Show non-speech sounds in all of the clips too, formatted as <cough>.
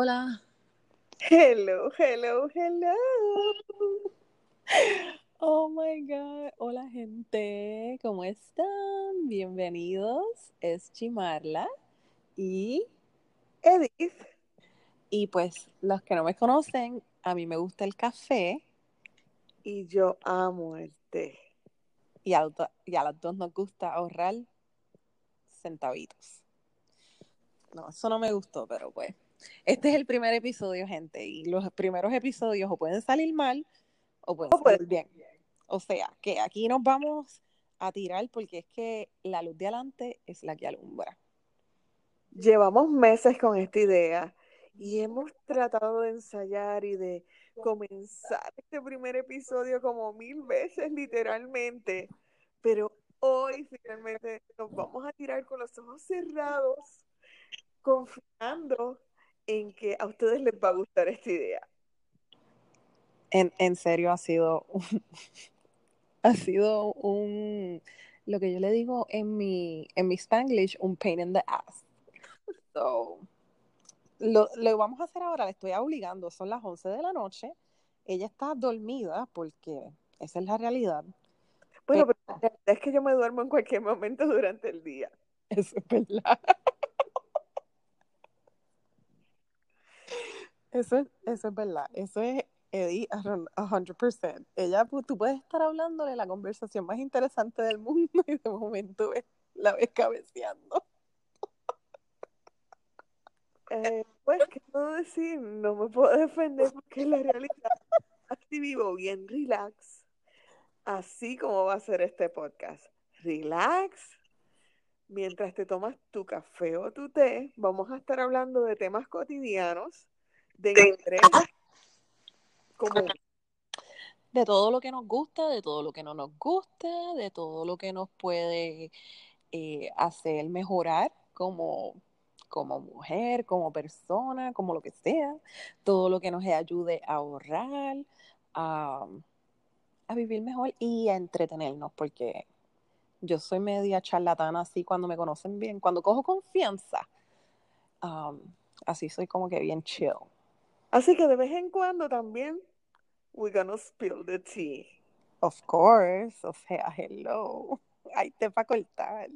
Hola. Hello, hello, hello. Oh my God. Hola, gente. ¿Cómo están? Bienvenidos. Es Chimarla y Edith. Y pues, los que no me conocen, a mí me gusta el café. Y yo amo el té. Y a, y a las dos nos gusta ahorrar centavitos. No, eso no me gustó, pero pues. Este es el primer episodio, gente. Y los primeros episodios o pueden salir mal o pueden salir bien. O sea, que aquí nos vamos a tirar porque es que la luz de adelante es la que alumbra. Llevamos meses con esta idea y hemos tratado de ensayar y de comenzar este primer episodio como mil veces literalmente, pero hoy finalmente nos vamos a tirar con los ojos cerrados, confiando en que a ustedes les va a gustar esta idea. En, en serio ha sido un, <laughs> ha sido un lo que yo le digo en mi en mi Spanglish un pain in the ass. <laughs> So, lo, lo vamos a hacer ahora, le estoy obligando, son las 11 de la noche, ella está dormida porque esa es la realidad. Bueno, pero, la realidad es que yo me duermo en cualquier momento durante el día. <laughs> Eso es verdad. Eso es, eso es verdad. Eso es Eddie, 100%. Ella, pues, tú puedes estar hablándole la conversación más interesante del mundo <laughs> y de momento la ves cabeceando. Eh, pues, ¿qué puedo decir? No me puedo defender porque la realidad así vivo bien relax, así como va a ser este podcast. Relax, mientras te tomas tu café o tu té, vamos a estar hablando de temas cotidianos de interés de todo lo que nos gusta, de todo lo que no nos gusta, de todo lo que nos puede eh, hacer mejorar como, como mujer, como persona, como lo que sea, todo lo que nos ayude a ahorrar, a, a vivir mejor y a entretenernos, porque yo soy media charlatana así cuando me conocen bien, cuando cojo confianza, um, así soy como que bien chill. Así que de vez en cuando también we're gonna spill the tea. Of course, o sea, hello. Ahí te va a cortar.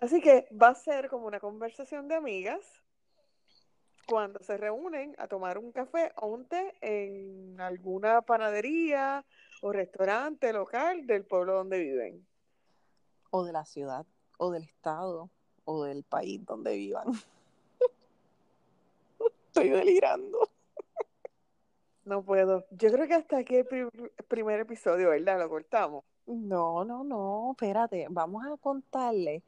Así que va a ser como una conversación de amigas cuando se reúnen a tomar un café o un té en alguna panadería o restaurante local del pueblo donde viven. O de la ciudad, o del estado, o del país donde vivan. Estoy delirando. No puedo. Yo creo que hasta aquí el primer episodio, ¿verdad? Lo cortamos. No, no, no, espérate. Vamos a contarle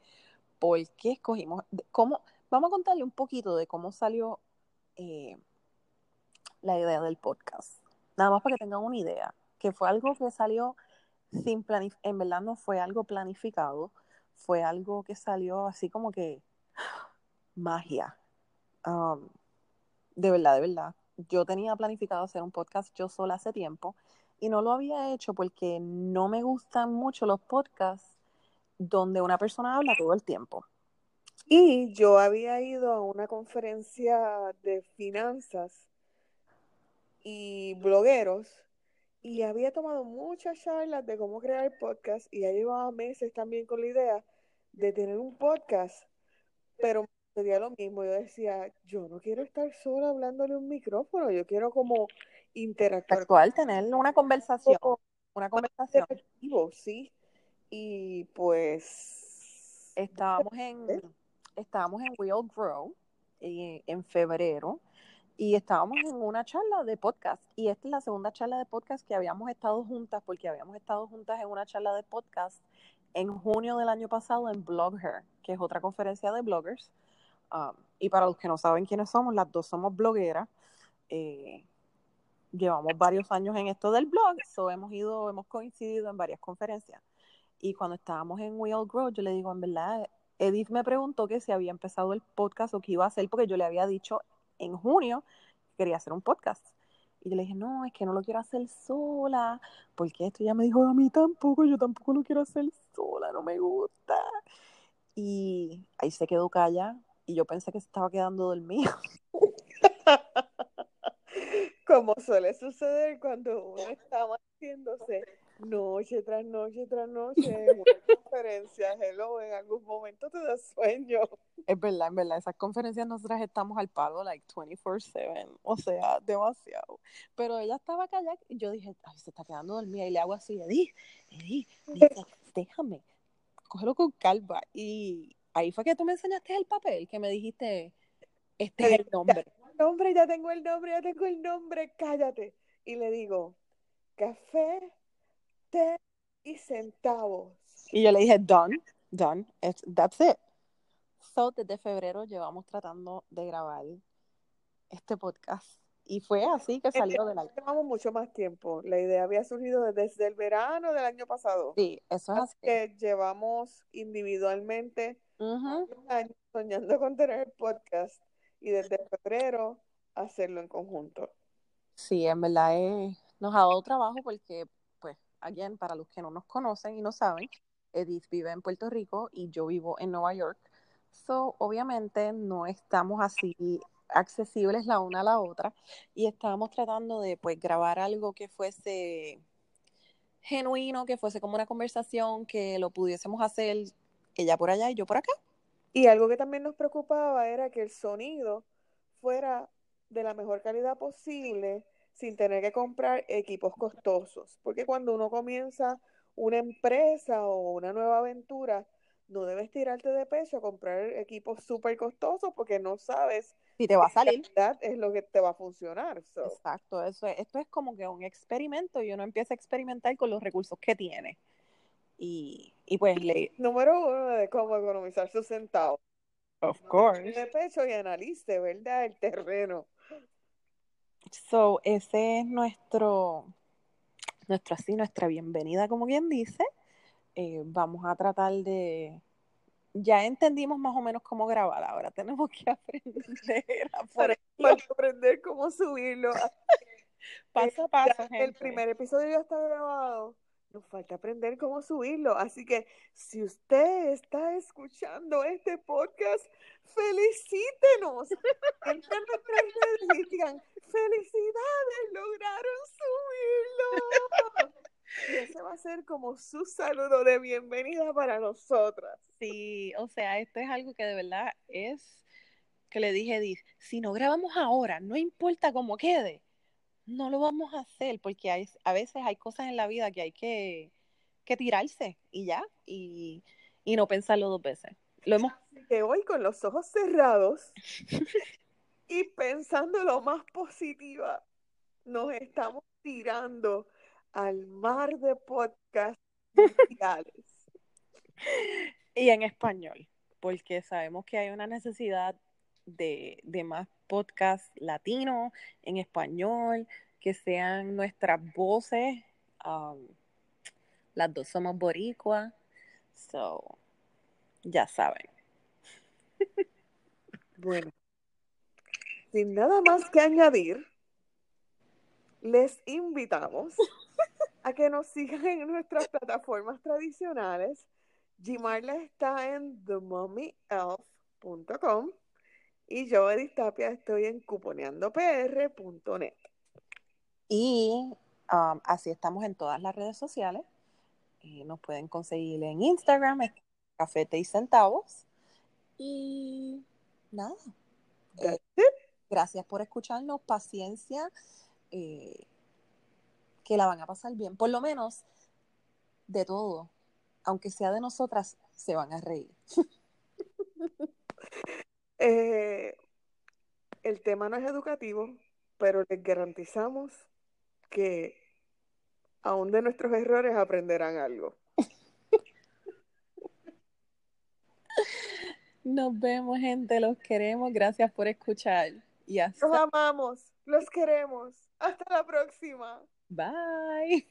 por qué escogimos, cómo, vamos a contarle un poquito de cómo salió eh, la idea del podcast. Nada más para que tengan una idea, que fue algo que salió sin planificar, en verdad no fue algo planificado, fue algo que salió así como que <gasps> magia. Um, de verdad, de verdad. Yo tenía planificado hacer un podcast yo sola hace tiempo y no lo había hecho porque no me gustan mucho los podcasts donde una persona habla todo el tiempo. Y yo había ido a una conferencia de finanzas y blogueros y había tomado muchas charlas de cómo crear podcast y ya llevaba meses también con la idea de tener un podcast, pero sería lo mismo. Yo decía, yo no quiero estar sola hablándole un micrófono, yo quiero como interactuar. Actual, tener una conversación. Una conversación. Sí. Y pues. Estábamos en, estábamos en Will Grow en, en febrero y estábamos en una charla de podcast. Y esta es la segunda charla de podcast que habíamos estado juntas, porque habíamos estado juntas en una charla de podcast en junio del año pasado en Blogger, que es otra conferencia de bloggers. Um, y para los que no saben quiénes somos, las dos somos blogueras. Eh, llevamos varios años en esto del blog, so hemos ido, hemos coincidido en varias conferencias. Y cuando estábamos en Will Grow, yo le digo, en verdad, Edith me preguntó que si había empezado el podcast o qué iba a hacer, porque yo le había dicho en junio que quería hacer un podcast. Y yo le dije, no, es que no lo quiero hacer sola, porque esto ya me dijo, a mí tampoco, yo tampoco lo quiero hacer sola, no me gusta. Y ahí se quedó calla y yo pensé que se estaba quedando dormido. <laughs> Como suele suceder cuando uno está haciéndose noche tras noche tras noche en conferencia, hello, en algún momento te da sueño. Es verdad, en verdad, esas conferencias nosotras estamos al palo like 24/7, o sea, demasiado. Pero ella estaba callada y yo dije, ay, se está quedando dormida y le hago así, Edith, Edith, déjame, cógelo con calma. Y ahí fue que tú me enseñaste el papel, que me dijiste, este es el nombre. Ya, nombre, ya tengo el nombre, ya tengo el nombre, cállate. Y le digo, café, té y centavos. Y yo le dije, done, done, that's it. So, desde febrero llevamos tratando de grabar este podcast. Y fue así que salió de la... Llevamos mucho más tiempo. La idea había surgido desde el verano del año pasado. Sí, eso es así. que llevamos individualmente un año soñando con tener podcast y desde febrero hacerlo en conjunto. Sí, en verdad nos ha dado trabajo porque, pues, again, para los que no nos conocen y no saben, Edith vive en Puerto Rico y yo vivo en Nueva York. So, obviamente no estamos así accesibles la una a la otra y estábamos tratando de pues grabar algo que fuese genuino, que fuese como una conversación, que lo pudiésemos hacer ella por allá y yo por acá. Y algo que también nos preocupaba era que el sonido fuera de la mejor calidad posible sin tener que comprar equipos costosos, porque cuando uno comienza una empresa o una nueva aventura, no debes tirarte de pecho a comprar equipos súper costosos porque no sabes si te va a salir. Es lo que te va a funcionar. Exacto, eso es, esto es como que un experimento y uno empieza a experimentar con los recursos que tiene. Y, y pues le... Número uno de cómo economizar sus centavos. Of course. De pecho y analice, ¿verdad? El terreno. So, ese es nuestro, nuestro así, nuestra bienvenida, como quien dice. Eh, vamos a tratar de, ya entendimos más o menos cómo grabar, ahora tenemos que <laughs> aprender a Para aprender cómo subirlo. <laughs> paso a paso. El primer episodio ya está grabado. Nos falta aprender cómo subirlo. Así que si usted está escuchando este podcast, felicítenos. digan, felicidades, lograron subirlo. Y ese va a ser como su saludo de bienvenida para nosotras. Sí, o sea, esto es algo que de verdad es que le dije, Edith, si no grabamos ahora, no importa cómo quede, no lo vamos a hacer porque hay, a veces hay cosas en la vida que hay que, que tirarse y ya, y, y, no pensarlo dos veces. Lo hemos... que hoy con los ojos cerrados <laughs> y pensando lo más positiva, nos estamos tirando al mar de podcasts mundiales. <laughs> y en español, porque sabemos que hay una necesidad de, más podcasts latinos, en español, que sean nuestras voces. Um, las dos somos boricua, so ya saben. Bueno, sin nada más que añadir, les invitamos <laughs> a que nos sigan en nuestras plataformas tradicionales. Gimarla está en themummyelf.com y yo, Edith Tapia, estoy en cuponeandopr.net. Y um, así estamos en todas las redes sociales. Y nos pueden conseguir en Instagram, Cafete y Centavos. Y nada. Eh, gracias por escucharnos. Paciencia. Eh, que la van a pasar bien. Por lo menos, de todo, aunque sea de nosotras, se van a reír. <laughs> Eh, el tema no es educativo, pero les garantizamos que aún de nuestros errores aprenderán algo. Nos vemos, gente, los queremos. Gracias por escuchar. Y hasta... Los amamos, los queremos. Hasta la próxima. Bye.